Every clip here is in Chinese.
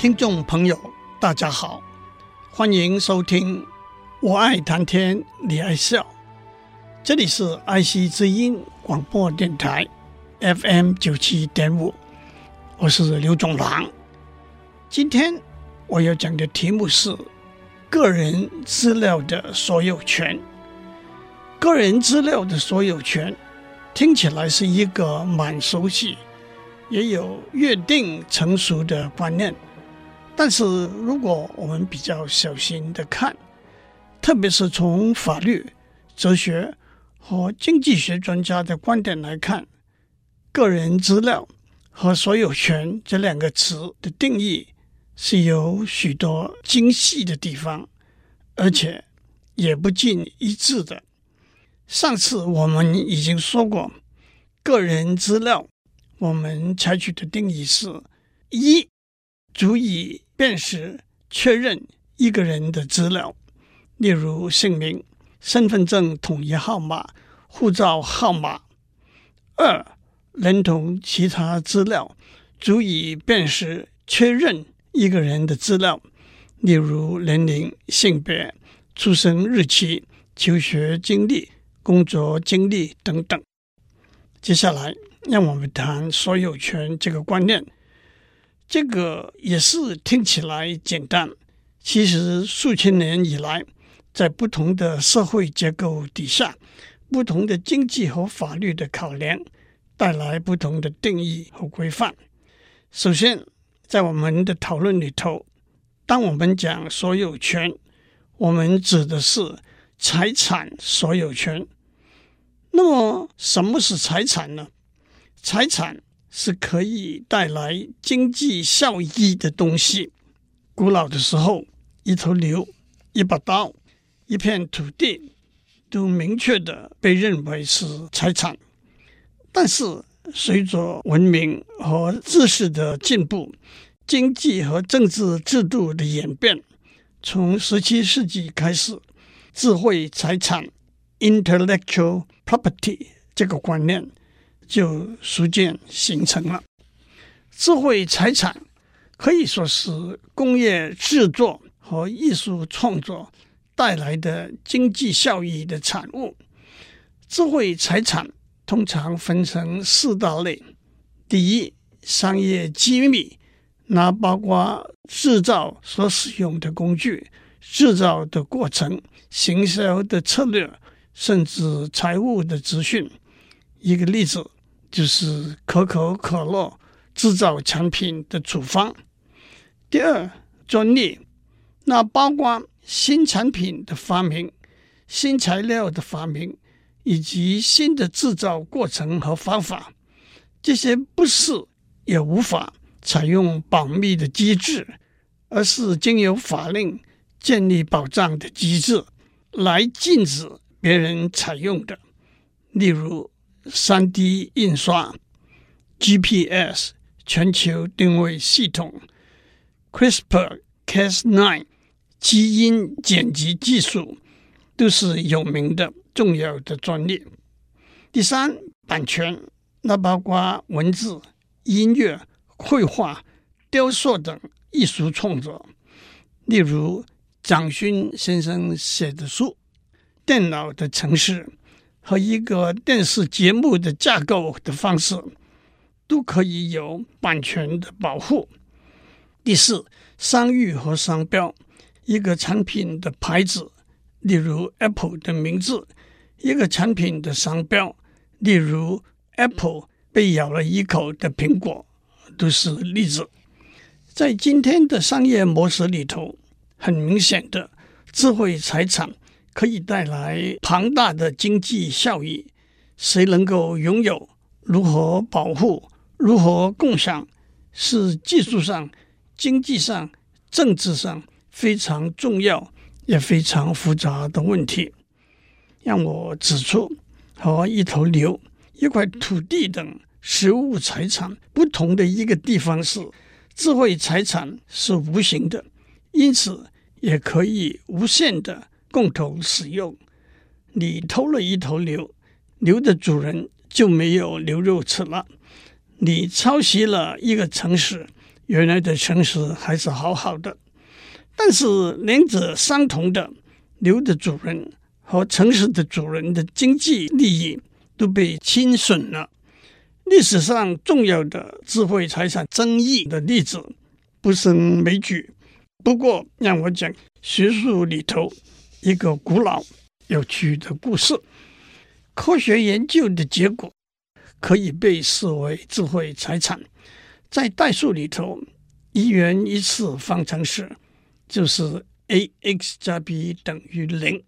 听众朋友，大家好，欢迎收听。我爱谈天，你爱笑。这里是爱惜之音广播电台 FM 九七点五，我是刘总郎。今天我要讲的题目是个人资料的所有权。个人资料的所有权听起来是一个蛮熟悉，也有约定成熟的观念。但是，如果我们比较小心的看，特别是从法律、哲学和经济学专家的观点来看，个人资料和所有权这两个词的定义是有许多精细的地方，而且也不尽一致的。上次我们已经说过，个人资料我们采取的定义是：一、足以辨识、确认一个人的资料，例如姓名、身份证统一号码、护照号码；二、连同其他资料，足以辨识、确认一个人的资料，例如年龄、性别、出生日期、求学经历、工作经历等等。接下来，让我们谈所有权这个观念。这个也是听起来简单，其实数千年以来，在不同的社会结构底下，不同的经济和法律的考量，带来不同的定义和规范。首先，在我们的讨论里头，当我们讲所有权，我们指的是财产所有权。那么，什么是财产呢？财产。是可以带来经济效益的东西。古老的时候，一头牛、一把刀、一片土地，都明确的被认为是财产。但是，随着文明和知识的进步，经济和政治制度的演变，从十七世纪开始，智慧财产 （intellectual property） 这个观念。就逐渐形成了。智慧财产可以说是工业制作和艺术创作带来的经济效益的产物。智慧财产通常分成四大类：第一，商业机密，那包括制造所使用的工具、制造的过程、行销的策略，甚至财务的资讯。一个例子。就是可口可乐制造产品的处方。第二，专利，那包括新产品的发明、新材料的发明以及新的制造过程和方法。这些不是也无法采用保密的机制，而是经由法令建立保障的机制来禁止别人采用的。例如。三 D 印刷、GPS 全球定位系统、CRISPR-Cas9 基因剪辑技术，都是有名的重要的专利。第三，版权，那包括文字、音乐、绘画、雕塑等艺术创作，例如蒋勋先生写的书、电脑的城市。和一个电视节目的架构的方式，都可以有版权的保护。第四，商誉和商标，一个产品的牌子，例如 Apple 的名字；一个产品的商标，例如 Apple 被咬了一口的苹果，都是例子。在今天的商业模式里头，很明显的智慧财产。可以带来庞大的经济效益，谁能够拥有、如何保护、如何共享，是技术上、经济上、政治上非常重要也非常复杂的问题。让我指出，和一头牛、一块土地等实物财产不同的一个地方是，智慧财产是无形的，因此也可以无限的共同使用。你偷了一头牛，牛的主人就没有牛肉吃了。你抄袭了一个城市，原来的城市还是好好的。但是两者相同的，牛的主人。和城市的主人的经济利益都被侵损了。历史上重要的智慧财产争议的例子不胜枚举。不过，让我讲学术里头一个古老有趣的故事：科学研究的结果可以被视为智慧财产。在代数里头，一元一次方程式就是 ax 加 b 等于零。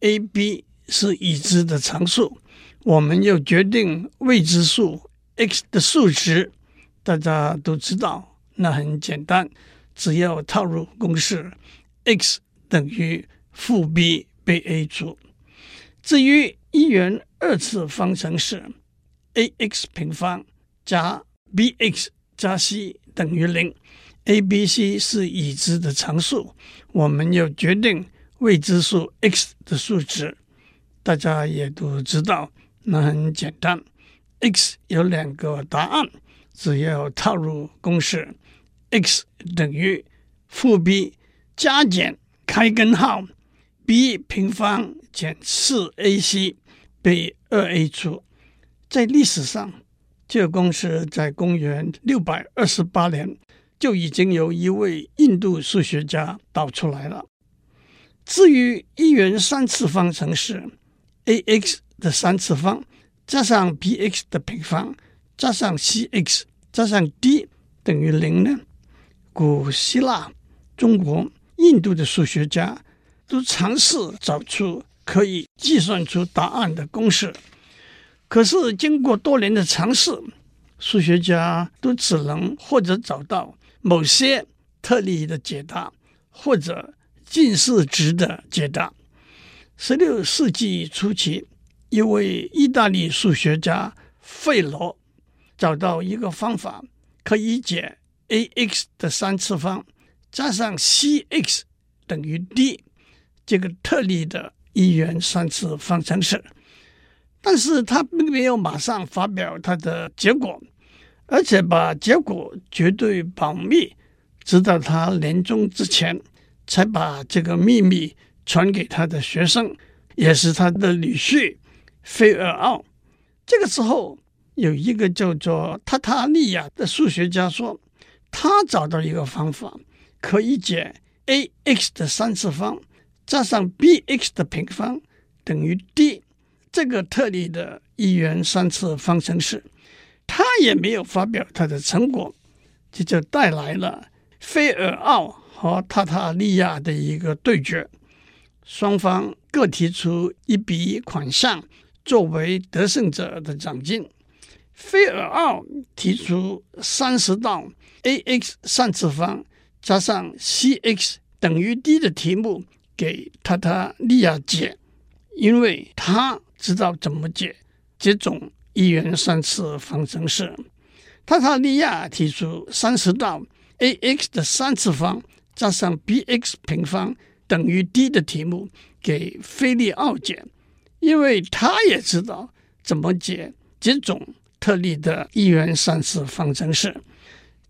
a、b 是已知的常数，我们要决定未知数 x 的数值，大家都知道，那很简单，只要套入公式，x 等于负 b 被 a 除。至于一元二次方程式，ax 平方加 bx 加 c 等于零，a、b、c 是已知的常数，我们要决定。未知数 x 的数值，大家也都知道，那很简单。x 有两个答案，只要套入公式，x 等于负 b 加减开根号 b 平方减四 ac 被二 a 除。在历史上，这个公式在公元六百二十八年就已经由一位印度数学家导出来了。至于一元三次方程式，ax 的三次方加上 bx 的平方加上 cx 加上 d 等于零呢？古希腊、中国、印度的数学家都尝试找出可以计算出答案的公式，可是经过多年的尝试，数学家都只能或者找到某些特例的解答，或者。近似值的解答。十六世纪初期，一位意大利数学家费罗找到一个方法，可以解 ax 的三次方加上 cx 等于 d 这个特例的一元三次方程式。但是他并没有马上发表他的结果，而且把结果绝对保密，直到他临终之前。才把这个秘密传给他的学生，也是他的女婿菲尔奥。这个时候，有一个叫做塔塔利亚的数学家说，他找到一个方法，可以解 ax 的三次方加上 bx 的平方等于 d 这个特例的一元三次方程式。他也没有发表他的成果，这就带来了菲尔奥。和塔塔利亚的一个对决，双方各提出一笔款项作为得胜者的奖金。菲尔奥提出三十道 ax 三次方加上 cx 等于 d 的题目给塔塔利亚解，因为他知道怎么解这种一元三次方程式。塔塔利亚提出三十道 ax 的三次方。加上 bx 平方等于 d 的题目给菲利奥解，因为他也知道怎么解这种特例的一元三次方程式。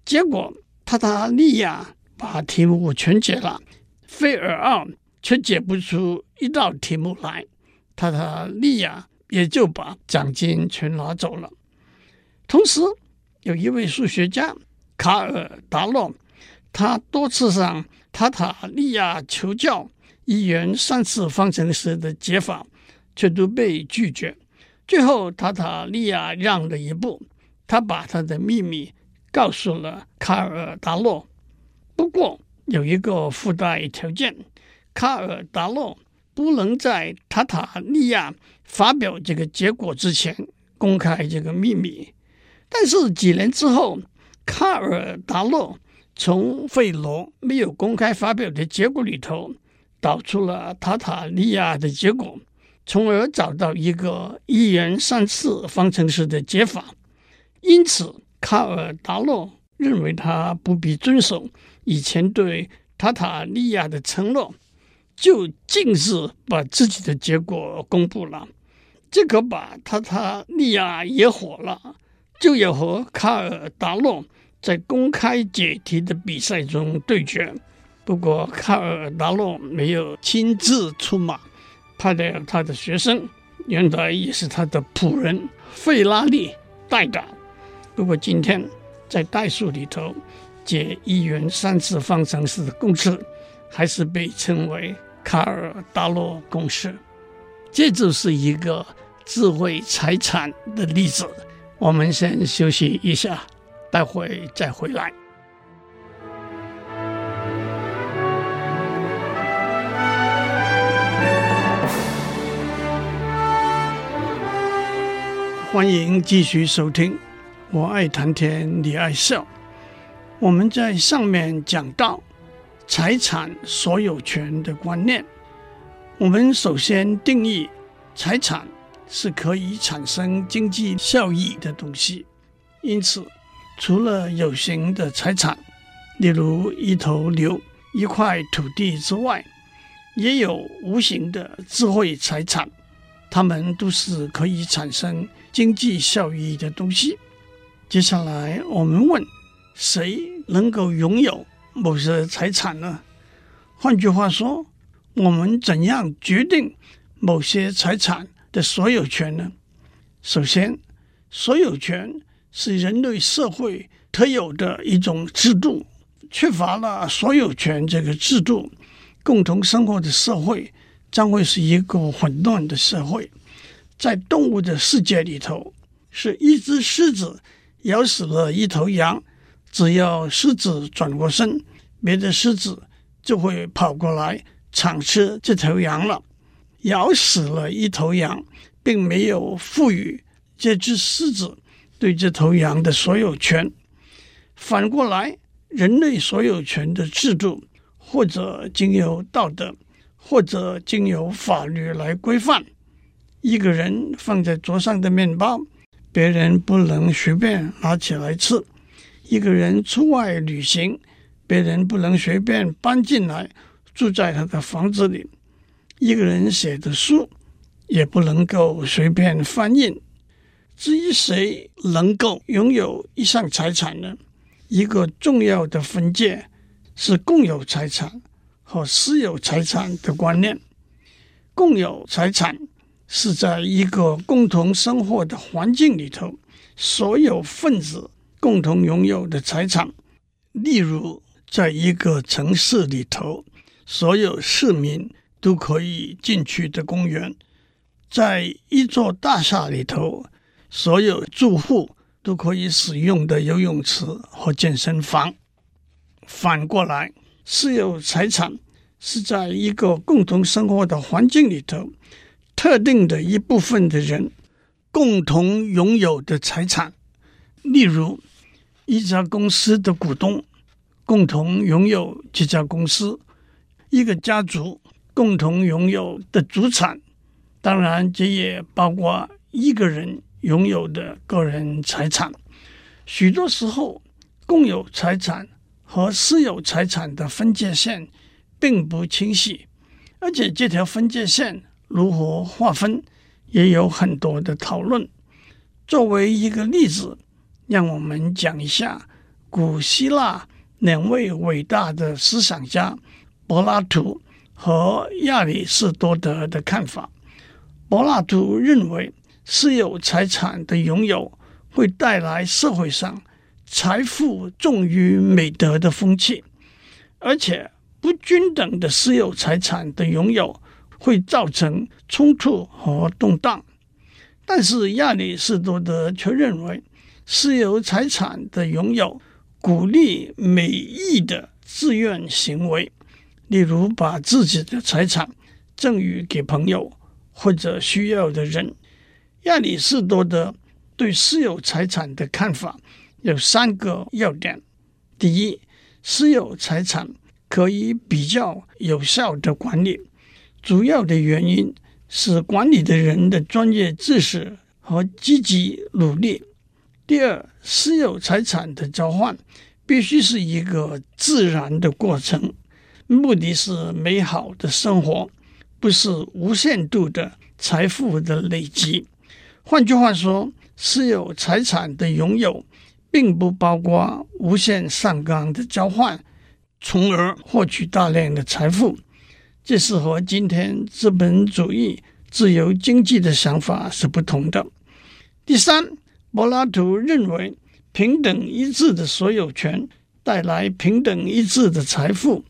结果，塔塔利亚把题目全解了，菲尔奥却解不出一道题目来，塔塔利亚也就把奖金全拿走了。同时，有一位数学家卡尔达洛。他多次向塔塔利亚求教一元三次方程式的解法，却都被拒绝。最后，塔塔利亚让了一步，他把他的秘密告诉了卡尔达诺。不过，有一个附带条件：卡尔达诺不能在塔塔利亚发表这个结果之前公开这个秘密。但是几年之后，卡尔达洛从费罗没有公开发表的结果里头导出了塔塔利亚的结果，从而找到一个一元三次方程式的解法。因此，卡尔达洛认为他不必遵守以前对塔塔利亚的承诺，就径自把自己的结果公布了。这可把塔塔利亚也火了，就要和卡尔达洛在公开解题的比赛中对决。不过卡尔达洛没有亲自出马，派了他的学生，原来也是他的仆人费拉利代打。不过今天在代数里头解一元三次方程式的公式，还是被称为卡尔达洛公式。这就是一个智慧财产的例子。我们先休息一下，待会再回来。欢迎继续收听。我爱谈天，你爱笑。我们在上面讲到财产所有权的观念。我们首先定义财产是可以产生经济效益的东西。因此，除了有形的财产，例如一头牛、一块土地之外，也有无形的智慧财产，它们都是可以产生经济效益的东西。接下来，我们问：谁能够拥有某些财产呢？换句话说，我们怎样决定某些财产的所有权呢？首先，所有权是人类社会特有的一种制度，缺乏了所有权这个制度，共同生活的社会将会是一个混乱的社会。在动物的世界里头，是一只狮子。咬死了一头羊，只要狮子转过身，别的狮子就会跑过来抢吃这头羊了。咬死了一头羊，并没有赋予这只狮子对这头羊的所有权。反过来，人类所有权的制度，或者经由道德，或者经由法律来规范。一个人放在桌上的面包。别人不能随便拿起来吃。一个人出外旅行，别人不能随便搬进来住在他的房子里。一个人写的书也不能够随便翻印。至于谁能够拥有一项财产呢？一个重要的分界是共有财产和私有财产的观念。共有财产。是在一个共同生活的环境里头，所有分子共同拥有的财产。例如，在一个城市里头，所有市民都可以进去的公园；在一座大厦里头，所有住户都可以使用的游泳池和健身房。反过来，私有财产是在一个共同生活的环境里头。特定的一部分的人共同拥有的财产，例如一家公司的股东共同拥有这家公司，一个家族共同拥有的主产，当然这也包括一个人拥有的个人财产。许多时候，共有财产和私有财产的分界线并不清晰，而且这条分界线。如何划分，也有很多的讨论。作为一个例子，让我们讲一下古希腊两位伟大的思想家柏拉图和亚里士多德的看法。柏拉图认为，私有财产的拥有会带来社会上财富重于美德的风气，而且不均等的私有财产的拥有。会造成冲突和动荡，但是亚里士多德却认为，私有财产的拥有鼓励美意的自愿行为，例如把自己的财产赠予给朋友或者需要的人。亚里士多德对私有财产的看法有三个要点：第一，私有财产可以比较有效的管理，主要的原因是管理的人的专业知识和积极努力。第二，私有财产的交换必须是一个自然的过程，目的是美好的生活，不是无限度的财富的累积。换句话说，私有财产的拥有并不包括无限上纲的交换，从而获取大量的财富。这是和今天资本主义自由经济的想法是不同的。第三。柏拉图认为，平等一致的所有权带来平等一致的财富，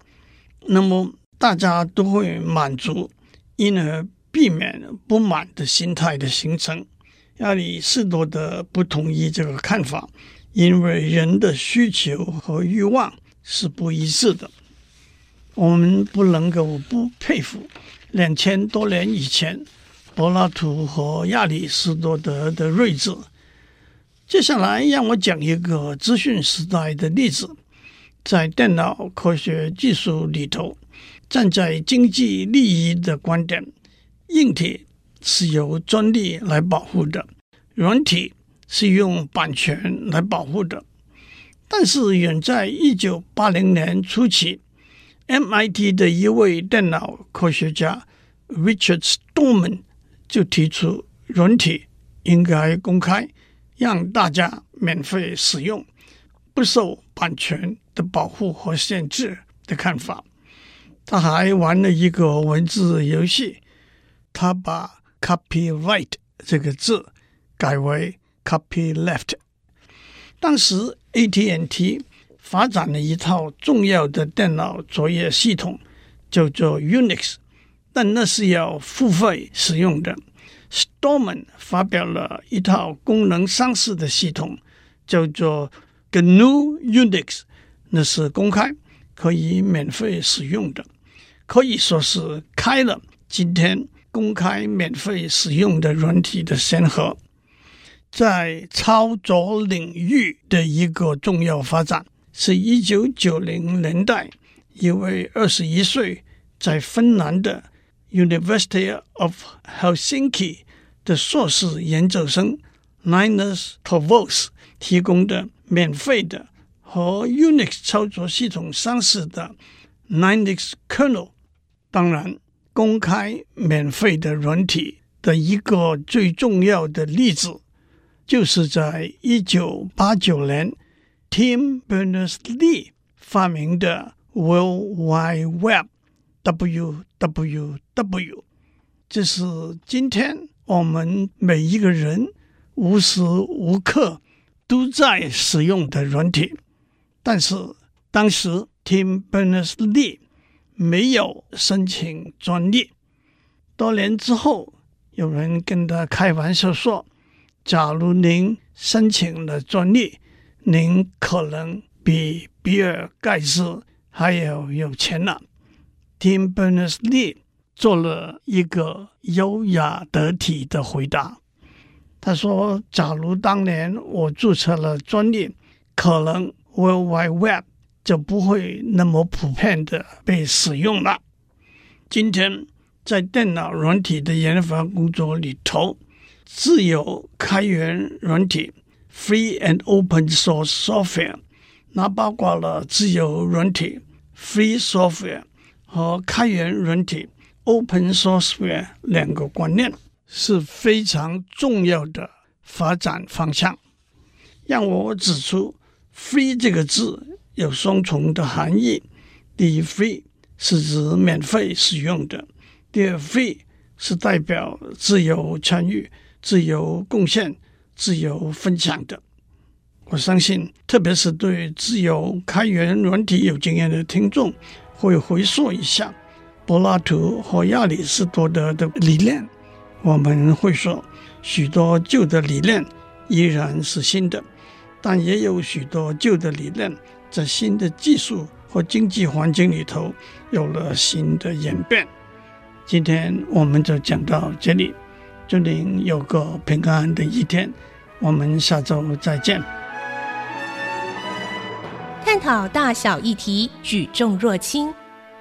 那么大家都会满足，因而避免不满的心态的形成。亚里士多德不同意这个看法，因为人的需求和欲望是不一致的。我们不能够不佩服两千多年以前柏拉图和亚里士多德的睿智。接下来，让我讲一个资讯时代的例子。在电脑科学技术里头，站在经济利益的观点，硬体是由专利来保护的，软体是用版权来保护的。但是，远在一九八零年初期，MIT 的一位电脑科学家 Richard Stallman 就提出，软体应该公开。让大家免费使用，不受版权的保护和限制的看法。他还玩了一个文字游戏，他把 “copyright” 这个字改为 “copyleft”。当时 AT&T 发展了一套重要的电脑作业系统，叫做 Unix，但那是要付费使用的。Stallman 发表了一套功能相似的系统，叫做 GNU Unix，那是公开可以免费使用的，可以说是开了今天公开免费使用的软体的先河。在操作领域的一个重要发展，是一九九零年代一位二十一岁在芬兰的。University of Helsinki 的硕士研究生 Linus t o v o s 提供的免费的和 Unix 操作系统相似的 Linux kernel，当然，公开免费的软体的一个最重要的例子，就是在一九八九年 Tim Berners-Lee 发明的 World Wide Web。www，这是今天我们每一个人无时无刻都在使用的软体。但是当时 Tim Berners-Lee 没有申请专利。多年之后，有人跟他开玩笑说：“假如您申请了专利，您可能比比尔盖茨还要有钱了。” Tim Berners-Lee 做了一个优雅得体的回答。他说：“假如当年我注册了专利，可能 World Wide Web 就不会那么普遍的被使用了。”今天在电脑软体的研发工作里头，自由开源软体 （Free and Open Source Software） 那包括了自由软体 （Free Software）。和开源软体 （Open Source） 两个观念是非常重要的发展方向。让我指出，“free” 这个字有双重的含义：第一，“free” 是指免费使用的；第二，“free” 是代表自由参与、自由贡献、自由分享的。我相信，特别是对自由开源软体有经验的听众。会回溯一下柏拉图和亚里士多德的理念，我们会说许多旧的理念依然是新的，但也有许多旧的理念在新的技术和经济环境里头有了新的演变。今天我们就讲到这里，祝您有个平安的一天，我们下周再见。探讨大小议题，举重若轻，